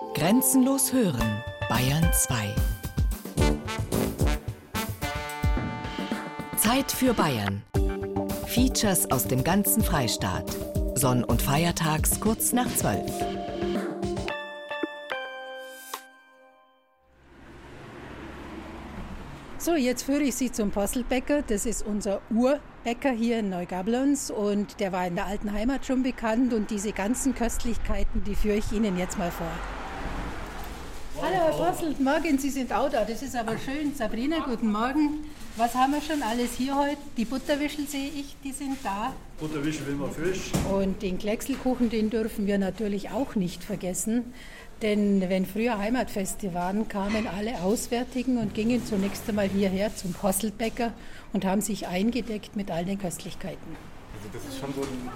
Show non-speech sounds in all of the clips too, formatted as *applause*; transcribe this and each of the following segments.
Grenzenlos hören, Bayern 2. Zeit für Bayern. Features aus dem ganzen Freistaat. Sonn- und Feiertags kurz nach 12. So, jetzt führe ich Sie zum Postelbäcker. Das ist unser Urbäcker hier in Neugablons und der war in der alten Heimat schon bekannt und diese ganzen Köstlichkeiten, die führe ich Ihnen jetzt mal vor. Hallo Herr Postel, morgen, Sie sind auch da. Das ist aber schön. Sabrina, guten Morgen. Was haben wir schon alles hier heute? Die Butterwischel sehe ich, die sind da. Butterwischel will man frisch. Und den Kleckselkuchen, den dürfen wir natürlich auch nicht vergessen. Denn wenn früher Heimatfeste waren, kamen alle Auswärtigen und gingen zunächst einmal hierher zum Postelbäcker und haben sich eingedeckt mit all den Köstlichkeiten. Also das ist schon so ein,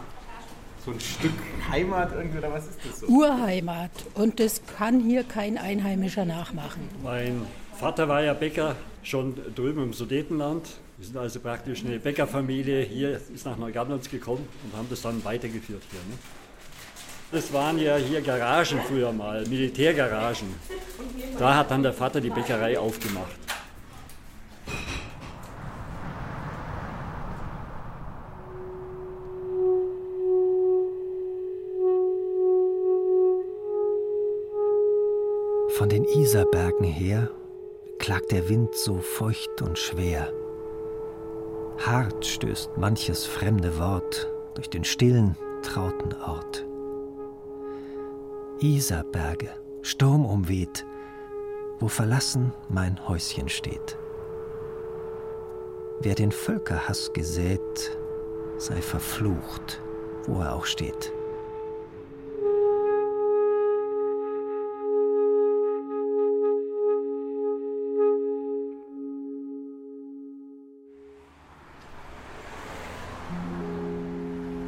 so ein Stück Heimat irgendwie, oder was ist das so? Urheimat. Und das kann hier kein Einheimischer nachmachen. Mein Vater war ja Bäcker schon drüben im Sudetenland. Wir sind also praktisch eine Bäckerfamilie. Hier ist nach Neugablonz gekommen und haben das dann weitergeführt hier. Ne? Das waren ja hier Garagen früher mal, Militärgaragen. Da hat dann der Vater die Bäckerei aufgemacht. Isarbergen her klagt der Wind so feucht und schwer. Hart stößt manches fremde Wort durch den stillen, trauten Ort. Isarberge, sturmumweht, wo verlassen mein Häuschen steht. Wer den Völkerhass gesät, sei verflucht, wo er auch steht.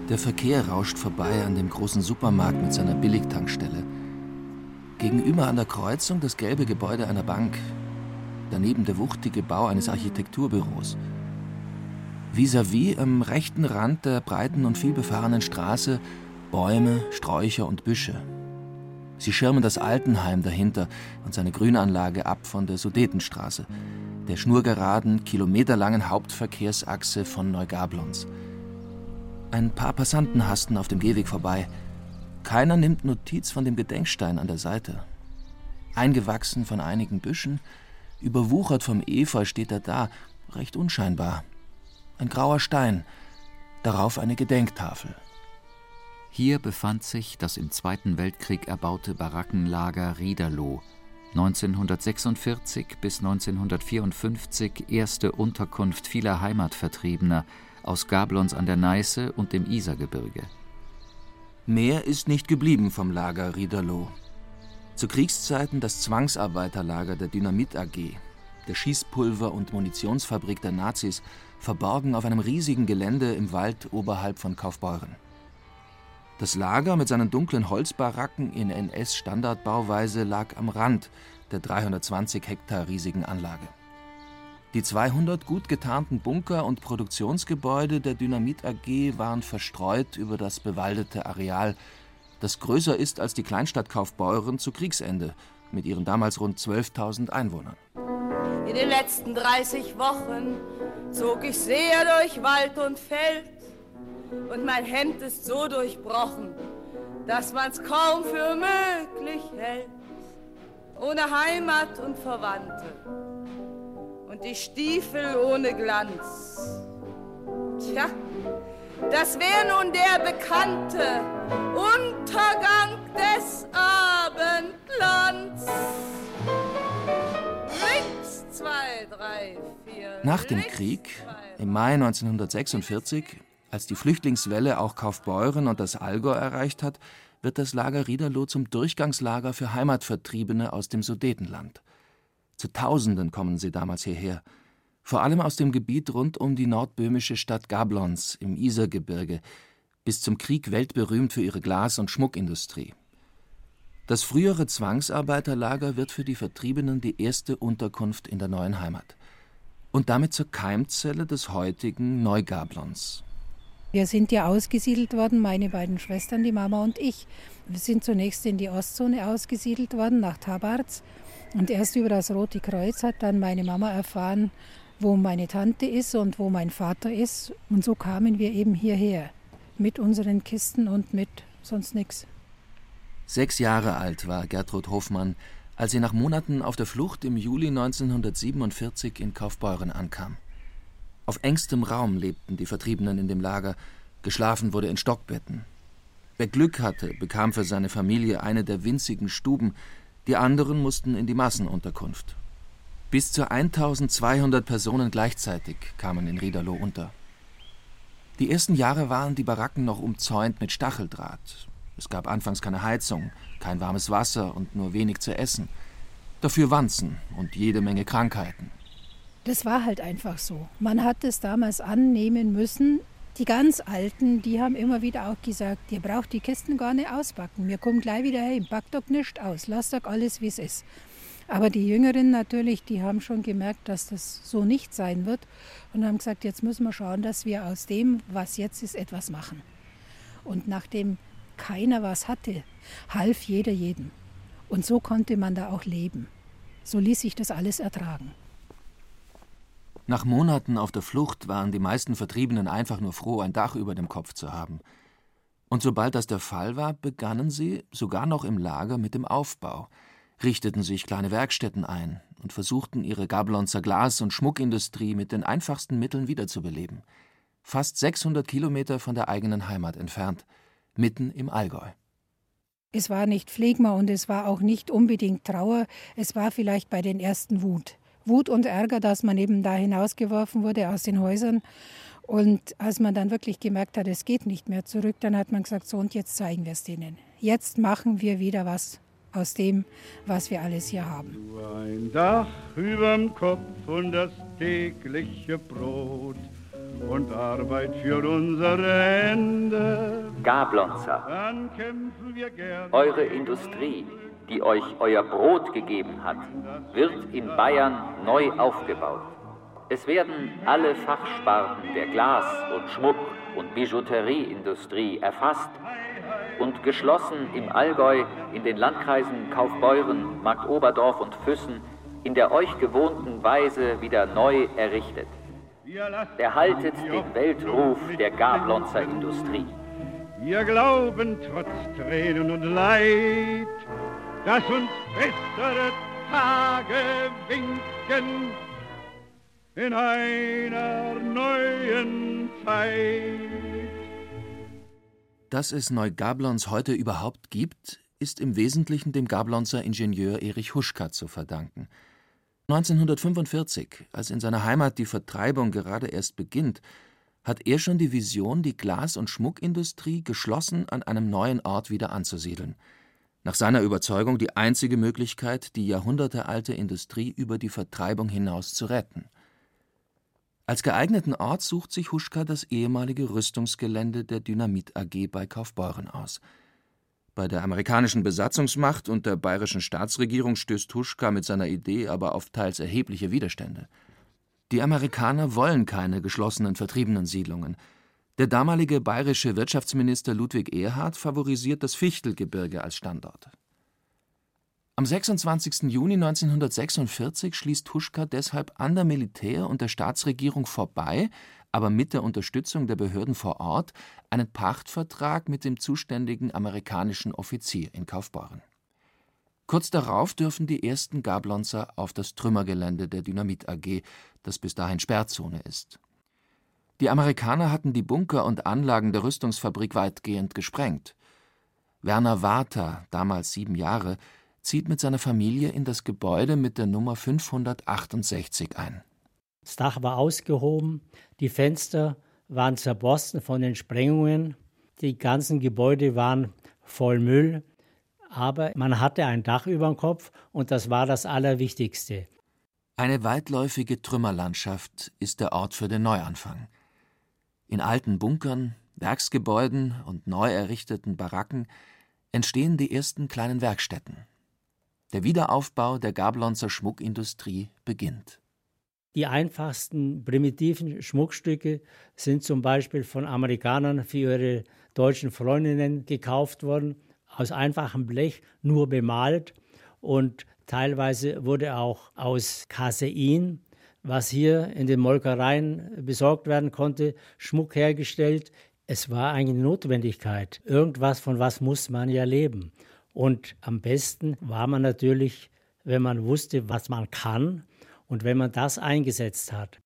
Der Verkehr rauscht vorbei an dem großen Supermarkt mit seiner Billigtankstelle. Gegenüber an der Kreuzung das gelbe Gebäude einer Bank. Daneben der wuchtige Bau eines Architekturbüros. Vis-à-vis am rechten Rand der breiten und vielbefahrenen Straße Bäume, Sträucher und Büsche. Sie schirmen das Altenheim dahinter und seine Grünanlage ab von der Sudetenstraße, der schnurgeraden, kilometerlangen Hauptverkehrsachse von Neugablons. Ein paar Passanten hasten auf dem Gehweg vorbei. Keiner nimmt Notiz von dem Gedenkstein an der Seite. Eingewachsen von einigen Büschen, überwuchert vom Efeu steht er da, recht unscheinbar. Ein grauer Stein, darauf eine Gedenktafel. Hier befand sich das im Zweiten Weltkrieg erbaute Barackenlager Riederloh, 1946 bis 1954 erste Unterkunft vieler Heimatvertriebener aus Gablons an der Neiße und dem Isergebirge. Mehr ist nicht geblieben vom Lager Riederloh. Zu Kriegszeiten das Zwangsarbeiterlager der Dynamit AG, der Schießpulver- und Munitionsfabrik der Nazis, verborgen auf einem riesigen Gelände im Wald oberhalb von Kaufbeuren. Das Lager mit seinen dunklen Holzbaracken in NS-Standardbauweise lag am Rand der 320 Hektar riesigen Anlage. Die 200 gut getarnten Bunker und Produktionsgebäude der Dynamit AG waren verstreut über das bewaldete Areal, das größer ist als die Kleinstadt Kaufbeuren zu Kriegsende mit ihren damals rund 12.000 Einwohnern. In den letzten 30 Wochen zog ich sehr durch Wald und Feld und mein Hemd ist so durchbrochen, dass man's kaum für möglich hält. Ohne Heimat und Verwandte und die Stiefel ohne Glanz. Tja, das wäre nun der bekannte Untergang des Abendlands. Links, zwei, drei, vier. Nach dem Krieg, im Mai 1946, als die Flüchtlingswelle auch Kaufbeuren und das Allgäu erreicht hat, wird das Lager Riederloh zum Durchgangslager für Heimatvertriebene aus dem Sudetenland. Zu Tausenden kommen sie damals hierher, vor allem aus dem Gebiet rund um die nordböhmische Stadt Gablons im Isergebirge, bis zum Krieg weltberühmt für ihre Glas- und Schmuckindustrie. Das frühere Zwangsarbeiterlager wird für die Vertriebenen die erste Unterkunft in der neuen Heimat und damit zur Keimzelle des heutigen Neugablons. Wir sind ja ausgesiedelt worden, meine beiden Schwestern, die Mama und ich. Wir sind zunächst in die Ostzone ausgesiedelt worden, nach Tabarz. Und erst über das Rote Kreuz hat dann meine Mama erfahren, wo meine Tante ist und wo mein Vater ist. Und so kamen wir eben hierher mit unseren Kisten und mit sonst nichts. Sechs Jahre alt war Gertrud Hofmann, als sie nach Monaten auf der Flucht im Juli 1947 in Kaufbeuren ankam. Auf engstem Raum lebten die Vertriebenen in dem Lager, geschlafen wurde in Stockbetten. Wer Glück hatte, bekam für seine Familie eine der winzigen Stuben, die anderen mussten in die Massenunterkunft. Bis zu 1200 Personen gleichzeitig kamen in Riederloh unter. Die ersten Jahre waren die Baracken noch umzäunt mit Stacheldraht. Es gab anfangs keine Heizung, kein warmes Wasser und nur wenig zu essen. Dafür Wanzen und jede Menge Krankheiten. Das war halt einfach so. Man hat es damals annehmen müssen. Die ganz Alten, die haben immer wieder auch gesagt, ihr braucht die Kisten gar nicht auspacken. Wir kommen gleich wieder heim, packt doch nicht aus, lasst doch alles, wie es ist. Aber die Jüngeren natürlich, die haben schon gemerkt, dass das so nicht sein wird und haben gesagt, jetzt müssen wir schauen, dass wir aus dem, was jetzt ist, etwas machen. Und nachdem keiner was hatte, half jeder jedem. Und so konnte man da auch leben. So ließ sich das alles ertragen. Nach Monaten auf der Flucht waren die meisten Vertriebenen einfach nur froh, ein Dach über dem Kopf zu haben. Und sobald das der Fall war, begannen sie, sogar noch im Lager, mit dem Aufbau, richteten sich kleine Werkstätten ein und versuchten, ihre Gablonzer Glas- und Schmuckindustrie mit den einfachsten Mitteln wiederzubeleben. Fast 600 Kilometer von der eigenen Heimat entfernt, mitten im Allgäu. Es war nicht Phlegma und es war auch nicht unbedingt Trauer, es war vielleicht bei den ersten Wut. Wut und Ärger, dass man eben da hinausgeworfen wurde aus den Häusern. Und als man dann wirklich gemerkt hat, es geht nicht mehr zurück, dann hat man gesagt, so und jetzt zeigen wir es denen. Jetzt machen wir wieder was aus dem, was wir alles hier haben. Ein Dach überm Kopf und das tägliche Brot und Arbeit für unsere Hände. Gablonzer, eure Industrie die euch euer Brot gegeben hat, wird in Bayern neu aufgebaut. Es werden alle Fachsparten der Glas- und Schmuck- und Bijouterieindustrie erfasst und geschlossen im Allgäu in den Landkreisen Kaufbeuren, Marktoberdorf und Füssen in der euch gewohnten Weise wieder neu errichtet. Erhaltet den Weltruf der Gablonzer Industrie. Wir glauben trotz Tränen und Leid, dass uns bessere Tage winken in einer neuen Zeit. Dass es Neugablons heute überhaupt gibt, ist im Wesentlichen dem Gablonzer Ingenieur Erich Huschka zu verdanken. 1945, als in seiner Heimat die Vertreibung gerade erst beginnt, hat er schon die Vision, die Glas- und Schmuckindustrie geschlossen an einem neuen Ort wieder anzusiedeln – nach seiner Überzeugung die einzige Möglichkeit, die jahrhundertealte Industrie über die Vertreibung hinaus zu retten. Als geeigneten Ort sucht sich Huschka das ehemalige Rüstungsgelände der Dynamit AG bei Kaufbeuren aus. Bei der amerikanischen Besatzungsmacht und der bayerischen Staatsregierung stößt Huschka mit seiner Idee aber auf teils erhebliche Widerstände. Die Amerikaner wollen keine geschlossenen Vertriebenensiedlungen. Der damalige bayerische Wirtschaftsminister Ludwig Erhard favorisiert das Fichtelgebirge als Standort. Am 26. Juni 1946 schließt Huschka deshalb an der Militär- und der Staatsregierung vorbei, aber mit der Unterstützung der Behörden vor Ort, einen Pachtvertrag mit dem zuständigen amerikanischen Offizier in Kaufbeuren. Kurz darauf dürfen die ersten Gablonzer auf das Trümmergelände der Dynamit AG, das bis dahin Sperrzone ist. Die Amerikaner hatten die Bunker und Anlagen der Rüstungsfabrik weitgehend gesprengt. Werner Warter, damals sieben Jahre, zieht mit seiner Familie in das Gebäude mit der Nummer 568 ein. Das Dach war ausgehoben, die Fenster waren zerborsten von den Sprengungen, die ganzen Gebäude waren voll Müll, aber man hatte ein Dach über dem Kopf und das war das Allerwichtigste. Eine weitläufige Trümmerlandschaft ist der Ort für den Neuanfang. In alten Bunkern, Werksgebäuden und neu errichteten Baracken entstehen die ersten kleinen Werkstätten. Der Wiederaufbau der Gablonzer Schmuckindustrie beginnt. Die einfachsten primitiven Schmuckstücke sind zum Beispiel von Amerikanern für ihre deutschen Freundinnen gekauft worden, aus einfachem Blech, nur bemalt. Und teilweise wurde auch aus Casein, was hier in den Molkereien besorgt werden konnte, Schmuck hergestellt. Es war eine Notwendigkeit. Irgendwas, von was muss man ja leben. Und am besten war man natürlich, wenn man wusste, was man kann und wenn man das eingesetzt hat.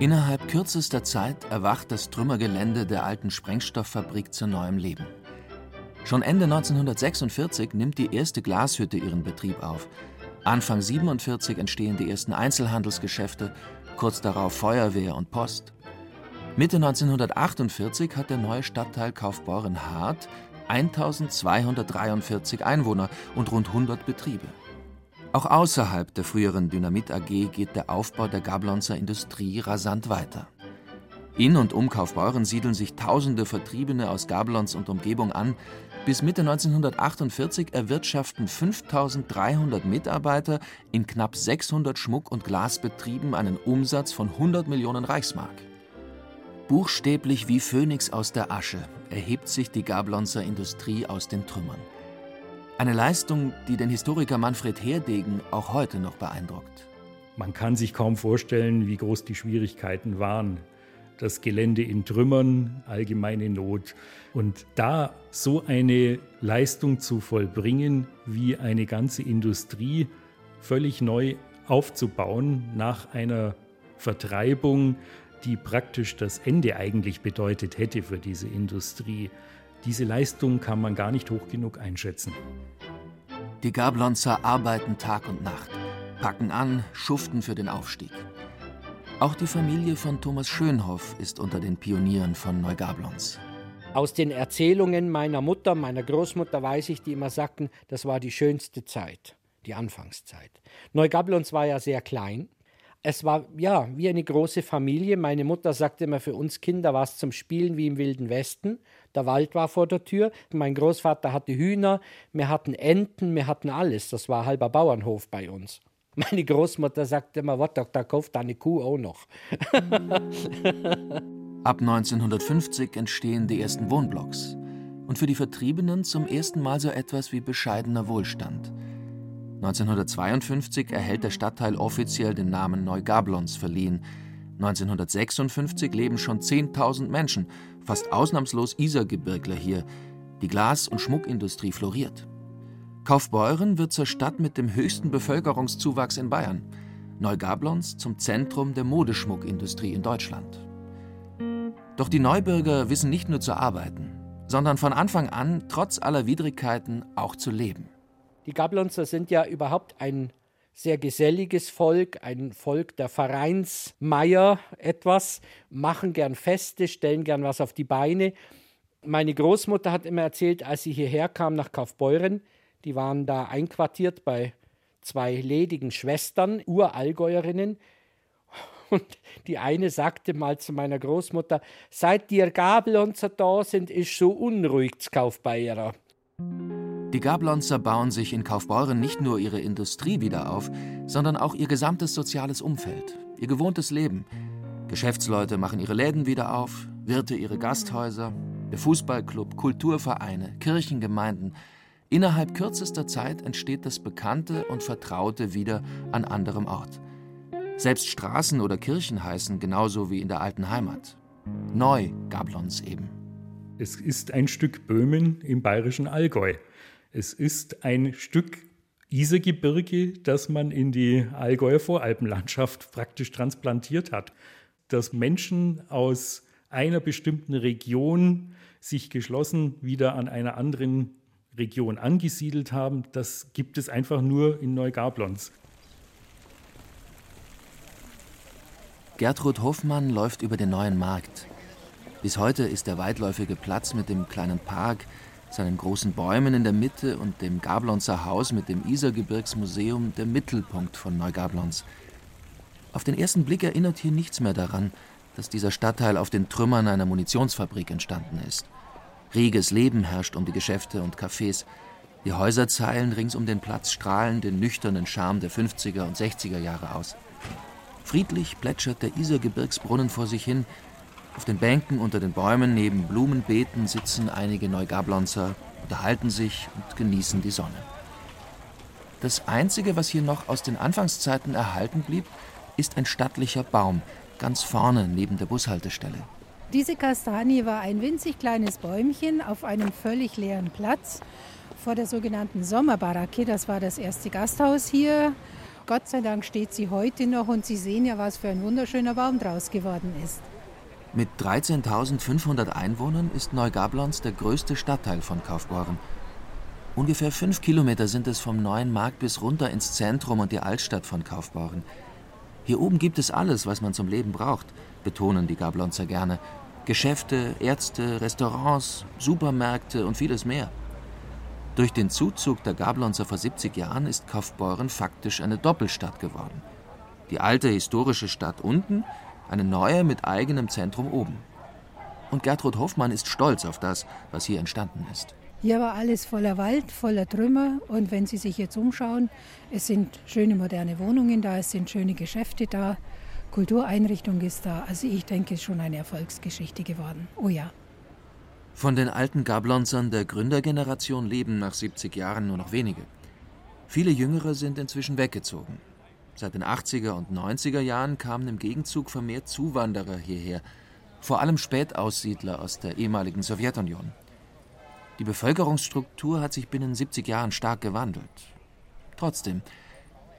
Innerhalb kürzester Zeit erwacht das Trümmergelände der alten Sprengstofffabrik zu neuem Leben. Schon Ende 1946 nimmt die erste Glashütte ihren Betrieb auf. Anfang 1947 entstehen die ersten Einzelhandelsgeschäfte, kurz darauf Feuerwehr und Post. Mitte 1948 hat der neue Stadtteil Kaufbeuren-Hart 1243 Einwohner und rund 100 Betriebe. Auch außerhalb der früheren Dynamit AG geht der Aufbau der Gablonzer Industrie rasant weiter. In und um Kaufbeuren siedeln sich tausende Vertriebene aus Gablons und Umgebung an. Bis Mitte 1948 erwirtschaften 5300 Mitarbeiter in knapp 600 Schmuck- und Glasbetrieben einen Umsatz von 100 Millionen Reichsmark. Buchstäblich wie Phönix aus der Asche erhebt sich die Gablonzer Industrie aus den Trümmern. Eine Leistung, die den Historiker Manfred Herdegen auch heute noch beeindruckt. Man kann sich kaum vorstellen, wie groß die Schwierigkeiten waren. Das Gelände in Trümmern, allgemeine Not. Und da so eine Leistung zu vollbringen, wie eine ganze Industrie völlig neu aufzubauen nach einer Vertreibung, die praktisch das Ende eigentlich bedeutet hätte für diese Industrie. Diese Leistung kann man gar nicht hoch genug einschätzen. Die Gablonzer arbeiten Tag und Nacht, packen an, schuften für den Aufstieg. Auch die Familie von Thomas Schönhoff ist unter den Pionieren von Neugablons. Aus den Erzählungen meiner Mutter, meiner Großmutter weiß ich, die immer sagten, das war die schönste Zeit, die Anfangszeit. Neugablons war ja sehr klein es war ja wie eine große Familie. Meine Mutter sagte immer, für uns Kinder war es zum Spielen wie im Wilden Westen. Der Wald war vor der Tür. Mein Großvater hatte Hühner, wir hatten Enten, wir hatten alles. Das war halber Bauernhof bei uns. Meine Großmutter sagte immer, was, da kauft eine Kuh auch noch. *laughs* Ab 1950 entstehen die ersten Wohnblocks. Und für die Vertriebenen zum ersten Mal so etwas wie bescheidener Wohlstand – 1952 erhält der Stadtteil offiziell den Namen Neugablons verliehen. 1956 leben schon 10.000 Menschen, fast ausnahmslos Isergebirgler hier. Die Glas- und Schmuckindustrie floriert. Kaufbeuren wird zur Stadt mit dem höchsten Bevölkerungszuwachs in Bayern. Neugablons zum Zentrum der Modeschmuckindustrie in Deutschland. Doch die Neubürger wissen nicht nur zu arbeiten, sondern von Anfang an, trotz aller Widrigkeiten, auch zu leben. Die Gablonzer sind ja überhaupt ein sehr geselliges Volk, ein Volk der Vereinsmeier etwas, machen gern Feste, stellen gern was auf die Beine. Meine Großmutter hat immer erzählt, als sie hierher kam nach Kaufbeuren, die waren da einquartiert bei zwei ledigen Schwestern, Urallgäuerinnen. Und die eine sagte mal zu meiner Großmutter, seit die Gablonzer da sind, ist so unruhig zu Kaufbeurer. Die Gablonzer bauen sich in Kaufbeuren nicht nur ihre Industrie wieder auf, sondern auch ihr gesamtes soziales Umfeld, ihr gewohntes Leben. Geschäftsleute machen ihre Läden wieder auf, Wirte ihre Gasthäuser, der Fußballclub, Kulturvereine, Kirchengemeinden. Innerhalb kürzester Zeit entsteht das Bekannte und Vertraute wieder an anderem Ort. Selbst Straßen oder Kirchen heißen genauso wie in der alten Heimat. Neu Gablons eben. Es ist ein Stück Böhmen im bayerischen Allgäu. Es ist ein Stück Isergebirge, das man in die Allgäuer Voralpenlandschaft praktisch transplantiert hat. Dass Menschen aus einer bestimmten Region sich geschlossen wieder an einer anderen Region angesiedelt haben, das gibt es einfach nur in Neugablons. Gertrud Hofmann läuft über den neuen Markt. Bis heute ist der weitläufige Platz mit dem kleinen Park seinen großen Bäumen in der Mitte und dem Gablonzer Haus mit dem Isergebirgsmuseum der Mittelpunkt von Neugablons. Auf den ersten Blick erinnert hier nichts mehr daran, dass dieser Stadtteil auf den Trümmern einer Munitionsfabrik entstanden ist. Reges Leben herrscht um die Geschäfte und Cafés. Die Häuserzeilen rings um den Platz strahlen den nüchternen Charme der 50er und 60er Jahre aus. Friedlich plätschert der Isergebirgsbrunnen vor sich hin. Auf den Bänken unter den Bäumen neben Blumenbeeten sitzen einige Neugablonzer, unterhalten sich und genießen die Sonne. Das Einzige, was hier noch aus den Anfangszeiten erhalten blieb, ist ein stattlicher Baum, ganz vorne neben der Bushaltestelle. Diese Kastanie war ein winzig kleines Bäumchen auf einem völlig leeren Platz vor der sogenannten Sommerbaracke. Das war das erste Gasthaus hier. Gott sei Dank steht sie heute noch und Sie sehen ja, was für ein wunderschöner Baum draus geworden ist. Mit 13.500 Einwohnern ist Neugablons der größte Stadtteil von Kaufbeuren. Ungefähr fünf Kilometer sind es vom neuen Markt bis runter ins Zentrum und die Altstadt von Kaufbeuren. Hier oben gibt es alles, was man zum Leben braucht, betonen die Gablonzer gerne. Geschäfte, Ärzte, Restaurants, Supermärkte und vieles mehr. Durch den Zuzug der Gablonzer vor 70 Jahren ist Kaufbeuren faktisch eine Doppelstadt geworden. Die alte historische Stadt unten, eine neue mit eigenem Zentrum oben. Und Gertrud Hoffmann ist stolz auf das, was hier entstanden ist. Hier war alles voller Wald, voller Trümmer. Und wenn Sie sich jetzt umschauen, es sind schöne moderne Wohnungen da, es sind schöne Geschäfte da, Kultureinrichtung ist da. Also ich denke, es ist schon eine Erfolgsgeschichte geworden. Oh ja. Von den alten Gablonzern der Gründergeneration leben nach 70 Jahren nur noch wenige. Viele Jüngere sind inzwischen weggezogen. Seit den 80er und 90er Jahren kamen im Gegenzug vermehrt Zuwanderer hierher, vor allem Spätaussiedler aus der ehemaligen Sowjetunion. Die Bevölkerungsstruktur hat sich binnen 70 Jahren stark gewandelt. Trotzdem,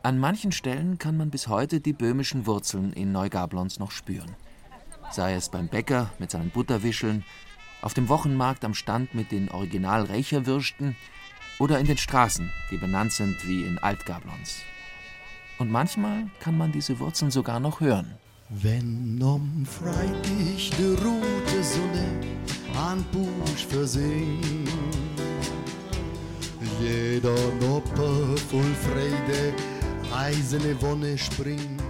an manchen Stellen kann man bis heute die böhmischen Wurzeln in Neugablons noch spüren. Sei es beim Bäcker mit seinen Butterwischeln auf dem Wochenmarkt am Stand mit den Original-Recherwürsten oder in den Straßen, die benannt sind wie in Altgablons. Und manchmal kann man diese Wurzeln sogar noch hören. Wenn um Freitag die rote Sonne an Busch versinkt, jeder Noppe voll Freude, eiserne Wonne springt.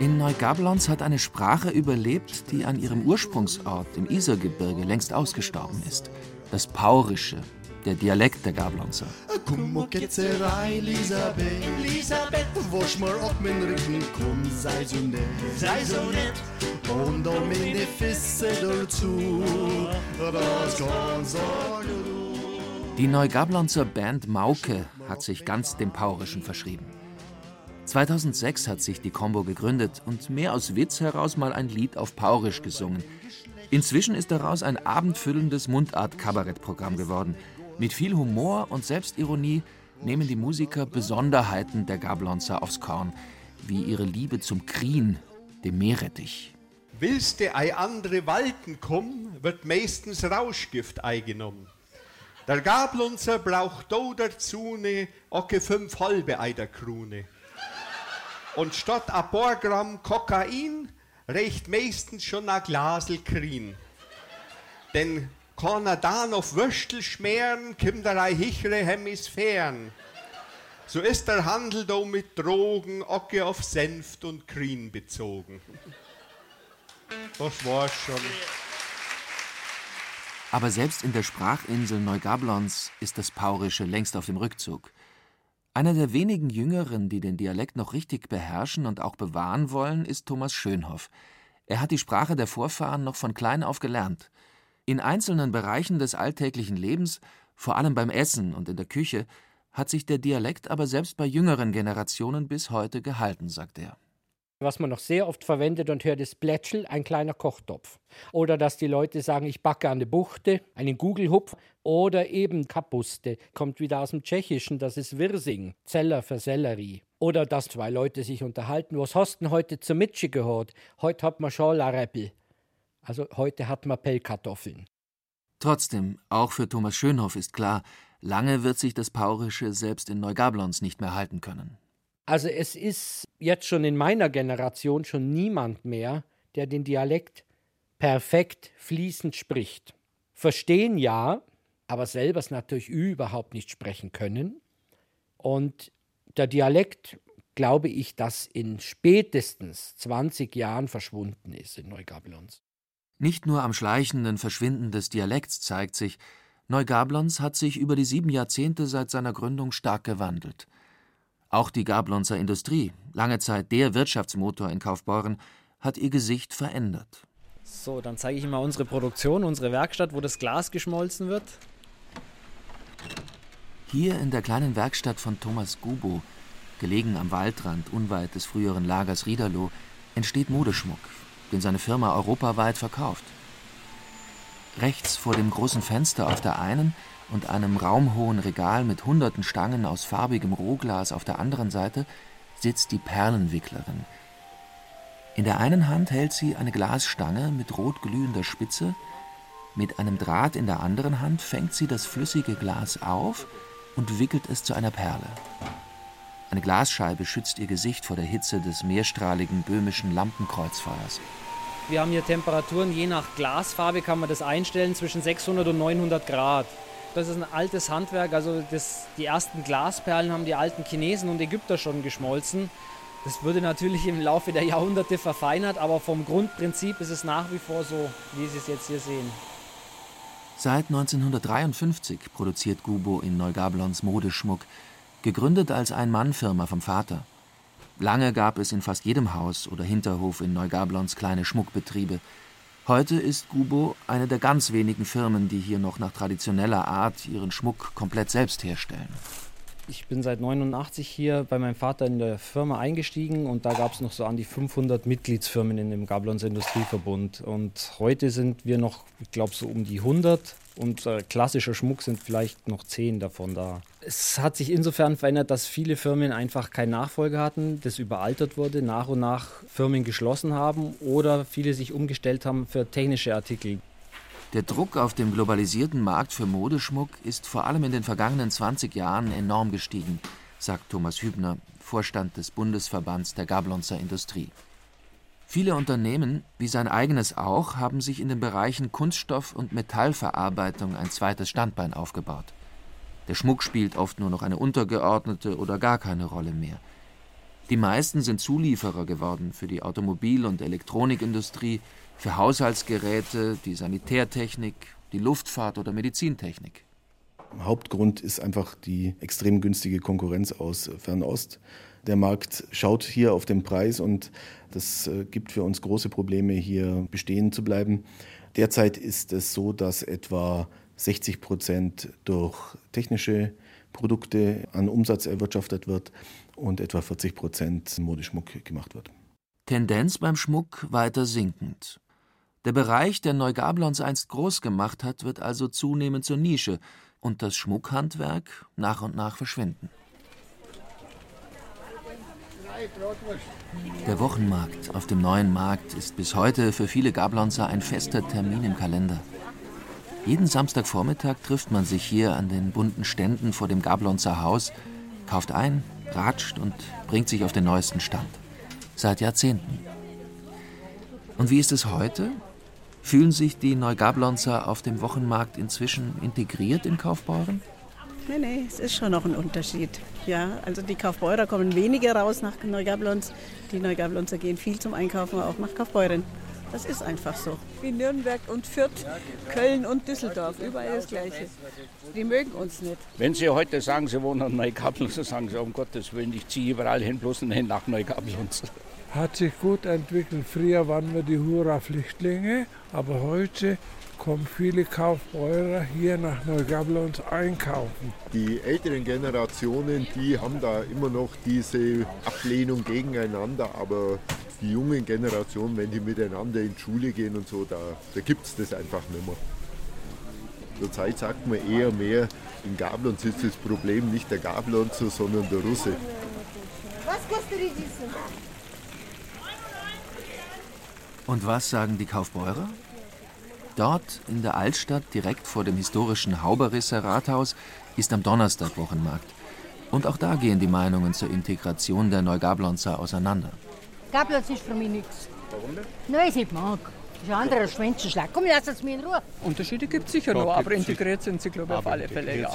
In Neugablons hat eine Sprache überlebt, die an ihrem Ursprungsort im Isergebirge längst ausgestorben ist. Das Paurische, der Dialekt der Gablonzer. Komm, och Ketzerei, Elisabeth, Elisabeth, wasch mal ab mein Rücken, komm, sei so nett, sei so nett. Und auch meine Füße dazu, das kann sagen. Die Neugablonzer Band Mauke hat sich ganz dem Paurischen verschrieben. 2006 hat sich die Combo gegründet und mehr aus Witz heraus mal ein Lied auf Paurisch gesungen. Inzwischen ist daraus ein abendfüllendes Mundart-Kabarettprogramm geworden. Mit viel Humor und Selbstironie nehmen die Musiker Besonderheiten der Gablonzer aufs Korn, wie ihre Liebe zum Krien, dem Meerrettich. Willst du ei andere Walten kommen, wird meistens Rauschgift eingenommen. Der Gablonzer braucht do dazu ne ocke fünf halbe Eiderkrone. Und statt ein paar Gramm Kokain reicht meistens schon ein Glasel Krin. Denn kann er dann auf Würstel schmieren, kommt er ein hichere Hemisphären. So ist der Handel da mit Drogen ocke auf Senft und Krin bezogen. Das war's schon. Aber selbst in der Sprachinsel Neugablons ist das Paurische längst auf dem Rückzug. Einer der wenigen Jüngeren, die den Dialekt noch richtig beherrschen und auch bewahren wollen, ist Thomas Schönhoff. Er hat die Sprache der Vorfahren noch von klein auf gelernt. In einzelnen Bereichen des alltäglichen Lebens, vor allem beim Essen und in der Küche, hat sich der Dialekt aber selbst bei jüngeren Generationen bis heute gehalten, sagt er. Was man noch sehr oft verwendet und hört, ist Plätschel, ein kleiner Kochtopf. Oder dass die Leute sagen, ich backe eine Buchte, einen Gugelhupf. Oder eben Kapuste, kommt wieder aus dem Tschechischen, das ist Wirsing, Zeller für Sellerie. Oder dass zwei Leute sich unterhalten, was hast denn heute zur Mitsche gehört? Heute hat man Schalareppel. Also heute hat man Pellkartoffeln. Trotzdem, auch für Thomas Schönhoff ist klar, lange wird sich das Paurische selbst in Neugablons nicht mehr halten können. Also es ist jetzt schon in meiner Generation schon niemand mehr, der den Dialekt perfekt fließend spricht. Verstehen ja, aber selber es natürlich überhaupt nicht sprechen können. Und der Dialekt, glaube ich, dass in spätestens 20 Jahren verschwunden ist in Neugablons. Nicht nur am schleichenden Verschwinden des Dialekts zeigt sich, Neugablons hat sich über die sieben Jahrzehnte seit seiner Gründung stark gewandelt. Auch die Gablonzer Industrie, lange Zeit der Wirtschaftsmotor in Kaufbeuren, hat ihr Gesicht verändert. So, dann zeige ich Ihnen mal unsere Produktion, unsere Werkstatt, wo das Glas geschmolzen wird. Hier in der kleinen Werkstatt von Thomas Gubo, gelegen am Waldrand unweit des früheren Lagers Riederloh, entsteht Modeschmuck, den seine Firma europaweit verkauft. Rechts vor dem großen Fenster auf der einen und einem raumhohen Regal mit hunderten Stangen aus farbigem Rohglas auf der anderen Seite sitzt die Perlenwicklerin. In der einen Hand hält sie eine Glasstange mit rot glühender Spitze, mit einem Draht in der anderen Hand fängt sie das flüssige Glas auf und wickelt es zu einer Perle. Eine Glasscheibe schützt ihr Gesicht vor der Hitze des mehrstrahligen böhmischen Lampenkreuzfeuers. Wir haben hier Temperaturen, je nach Glasfarbe kann man das einstellen, zwischen 600 und 900 Grad. Das ist ein altes Handwerk, also das, die ersten Glasperlen haben die alten Chinesen und Ägypter schon geschmolzen. Das wurde natürlich im Laufe der Jahrhunderte verfeinert, aber vom Grundprinzip ist es nach wie vor so, wie Sie es jetzt hier sehen. Seit 1953 produziert Gubo in Neugablons Modeschmuck, gegründet als Ein-Mann-Firma vom Vater. Lange gab es in fast jedem Haus oder Hinterhof in Neugablons kleine Schmuckbetriebe. Heute ist Gubo eine der ganz wenigen Firmen, die hier noch nach traditioneller Art ihren Schmuck komplett selbst herstellen. Ich bin seit 89 hier bei meinem Vater in der Firma eingestiegen und da gab es noch so an die 500 Mitgliedsfirmen in dem Gablons Industrieverbund. Und heute sind wir noch, ich glaube, so um die 100 und äh, klassischer Schmuck sind vielleicht noch 10 davon da. Es hat sich insofern verändert, dass viele Firmen einfach keinen Nachfolger hatten, das überaltert wurde, nach und nach Firmen geschlossen haben oder viele sich umgestellt haben für technische Artikel. Der Druck auf dem globalisierten Markt für Modeschmuck ist vor allem in den vergangenen 20 Jahren enorm gestiegen, sagt Thomas Hübner, Vorstand des Bundesverbands der Gablonzer Industrie. Viele Unternehmen, wie sein eigenes auch, haben sich in den Bereichen Kunststoff- und Metallverarbeitung ein zweites Standbein aufgebaut. Der Schmuck spielt oft nur noch eine untergeordnete oder gar keine Rolle mehr. Die meisten sind Zulieferer geworden für die Automobil- und Elektronikindustrie, für Haushaltsgeräte, die Sanitärtechnik, die Luftfahrt oder Medizintechnik. Hauptgrund ist einfach die extrem günstige Konkurrenz aus Fernost. Der Markt schaut hier auf den Preis und das äh, gibt für uns große Probleme, hier bestehen zu bleiben. Derzeit ist es so, dass etwa 60 Prozent durch technische Produkte an Umsatz erwirtschaftet wird und etwa 40 Prozent Modeschmuck gemacht wird. Tendenz beim Schmuck weiter sinkend. Der Bereich, der Neugablons einst groß gemacht hat, wird also zunehmend zur Nische und das Schmuckhandwerk nach und nach verschwinden. Der Wochenmarkt auf dem neuen Markt ist bis heute für viele Gablonzer ein fester Termin im Kalender. Jeden Samstagvormittag trifft man sich hier an den bunten Ständen vor dem Gablonzer Haus, kauft ein, ratscht und bringt sich auf den neuesten Stand. Seit Jahrzehnten. Und wie ist es heute? Fühlen sich die Neugablonzer auf dem Wochenmarkt inzwischen integriert in Kaufbeuren? Nee, nee, es ist schon noch ein Unterschied. Ja, also die Kaufbeurer kommen weniger raus nach Neugablons. Die Neugablonzer gehen viel zum Einkaufen, auch nach Kaufbeuren. Das ist einfach so. Wie Nürnberg und Fürth, Köln und Düsseldorf, überall das Gleiche. Die mögen uns nicht. Wenn Sie heute sagen, Sie wohnen in Neugablons, dann sagen Sie, um Gottes Willen, ich ziehe überall hin, bloß nicht nach Neugablons hat sich gut entwickelt. Früher waren wir die Hura-Flüchtlinge, aber heute kommen viele Kaufbeurer hier nach Neugablons einkaufen. Die älteren Generationen, die haben da immer noch diese Ablehnung gegeneinander, aber die jungen Generationen, wenn die miteinander in die Schule gehen und so, da, da gibt es das einfach nicht mehr. Zurzeit sagt man eher mehr, in Gablons ist das Problem nicht der Gablonzer, sondern der Russe. Was kostet diese? Und was sagen die Kaufbeurer? Dort in der Altstadt, direkt vor dem historischen Hauberisser Rathaus, ist am Donnerstag Wochenmarkt. Und auch da gehen die Meinungen zur Integration der Neugablonzer auseinander. Gablons ist für mich nichts. Warum denn? Nein, ich nicht mag. Das ist ein anderer Schwänzenschlag. Komm, lass uns mir in Ruhe. Unterschiede gibt es sicher ja, noch, aber integriert sind sie, glaube ich, auf alle Fälle. Ja.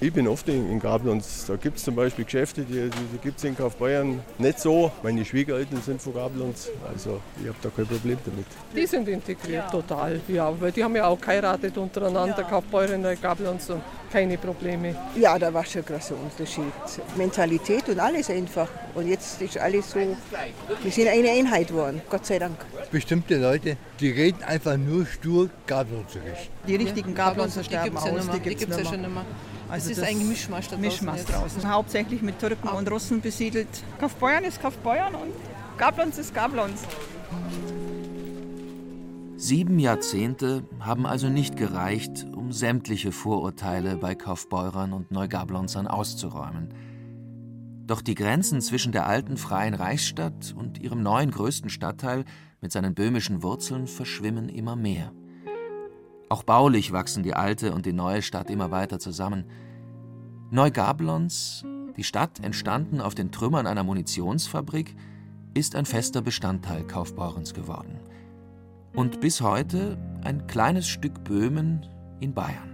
Ich bin oft in, in Gablons. Da gibt es zum Beispiel Geschäfte, die, die, die gibt es in Kaufbeuern nicht so. Meine Schwiegereltern sind von Gablons, also ich habe da kein Problem damit. Die sind integriert, ja. total. Ja, weil die haben ja auch geheiratet untereinander, ja. Kaufbeuren und Gablons. Und keine Probleme. Ja, da war schon ein großer Unterschied. Mentalität und alles einfach. Und jetzt ist alles so, wir sind eine Einheit geworden, Gott sei Dank. Bestimmte Leute, die reden einfach nur stur Gablonzerisch. Die richtigen Gablonzer sterben ja aus, die gibt es ja schon nicht mehr. Also das ist eigentlich Mischmasch da Mischmasch draußen. Hauptsächlich mit Türken und Russen besiedelt. Kaufbeuern ist Kaufbeuern und Gablons ist Gablons. Sieben Jahrzehnte haben also nicht gereicht, um sämtliche Vorurteile bei Kaufbeurern und Neugablonzern auszuräumen. Doch die Grenzen zwischen der alten freien Reichsstadt und ihrem neuen größten Stadtteil mit seinen böhmischen Wurzeln verschwimmen immer mehr. Auch baulich wachsen die alte und die neue Stadt immer weiter zusammen. Neugablons, die Stadt entstanden auf den Trümmern einer Munitionsfabrik, ist ein fester Bestandteil Kaufbeurens geworden. Und bis heute ein kleines Stück Böhmen in Bayern.